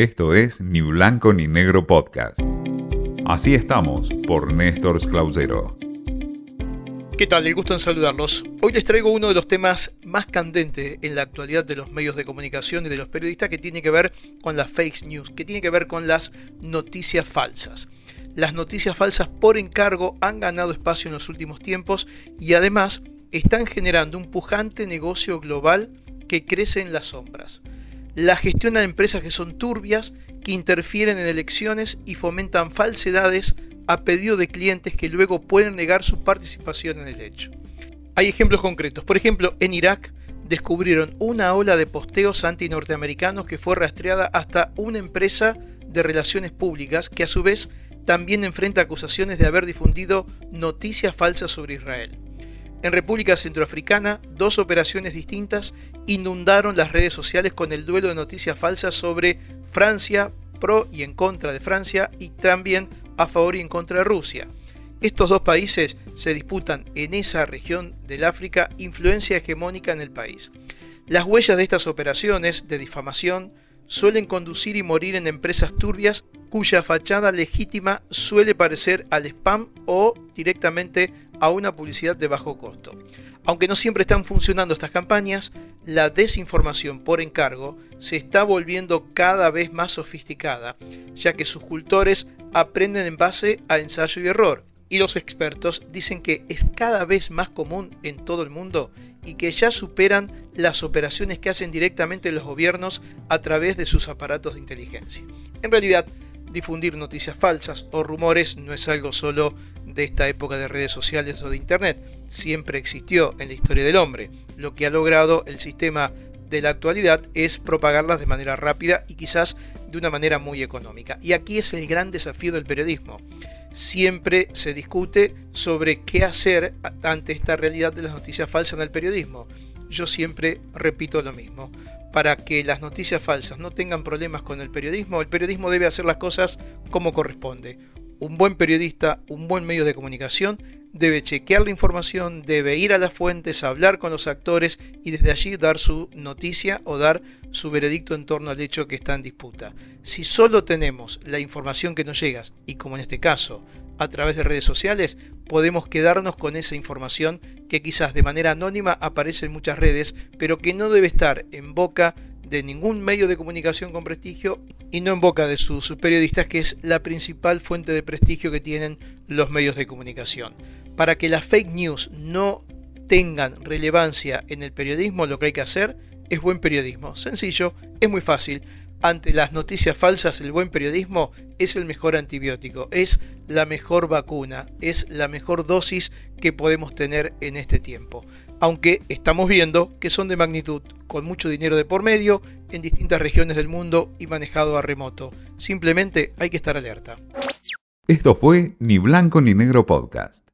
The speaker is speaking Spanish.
Esto es Ni Blanco ni Negro Podcast. Así estamos por Néstor Clausero. ¿Qué tal? El gusto en saludarlos. Hoy les traigo uno de los temas más candentes en la actualidad de los medios de comunicación y de los periodistas que tiene que ver con las fake news, que tiene que ver con las noticias falsas. Las noticias falsas por encargo han ganado espacio en los últimos tiempos y además están generando un pujante negocio global que crece en las sombras la gestionan empresas que son turbias, que interfieren en elecciones y fomentan falsedades a pedido de clientes que luego pueden negar su participación en el hecho. Hay ejemplos concretos. Por ejemplo, en Irak descubrieron una ola de posteos anti-norteamericanos que fue rastreada hasta una empresa de relaciones públicas que a su vez también enfrenta acusaciones de haber difundido noticias falsas sobre Israel. En República Centroafricana, dos operaciones distintas inundaron las redes sociales con el duelo de noticias falsas sobre Francia, pro y en contra de Francia, y también a favor y en contra de Rusia. Estos dos países se disputan en esa región del África influencia hegemónica en el país. Las huellas de estas operaciones de difamación suelen conducir y morir en empresas turbias cuya fachada legítima suele parecer al spam o directamente a una publicidad de bajo costo. Aunque no siempre están funcionando estas campañas, la desinformación por encargo se está volviendo cada vez más sofisticada, ya que sus cultores aprenden en base a ensayo y error, y los expertos dicen que es cada vez más común en todo el mundo y que ya superan las operaciones que hacen directamente los gobiernos a través de sus aparatos de inteligencia. En realidad, difundir noticias falsas o rumores no es algo solo de esta época de redes sociales o de Internet. Siempre existió en la historia del hombre. Lo que ha logrado el sistema de la actualidad es propagarlas de manera rápida y quizás de una manera muy económica. Y aquí es el gran desafío del periodismo. Siempre se discute sobre qué hacer ante esta realidad de las noticias falsas en el periodismo. Yo siempre repito lo mismo. Para que las noticias falsas no tengan problemas con el periodismo, el periodismo debe hacer las cosas como corresponde un buen periodista, un buen medio de comunicación, debe chequear la información, debe ir a las fuentes, hablar con los actores y desde allí dar su noticia o dar su veredicto en torno al hecho que está en disputa. Si solo tenemos la información que nos llega, y como en este caso, a través de redes sociales, podemos quedarnos con esa información que quizás de manera anónima aparece en muchas redes, pero que no debe estar en boca de ningún medio de comunicación con prestigio y no en boca de sus periodistas, que es la principal fuente de prestigio que tienen los medios de comunicación. Para que las fake news no tengan relevancia en el periodismo, lo que hay que hacer es buen periodismo. Sencillo, es muy fácil. Ante las noticias falsas, el buen periodismo es el mejor antibiótico, es la mejor vacuna, es la mejor dosis que podemos tener en este tiempo. Aunque estamos viendo que son de magnitud, con mucho dinero de por medio, en distintas regiones del mundo y manejado a remoto. Simplemente hay que estar alerta. Esto fue Ni Blanco ni Negro Podcast.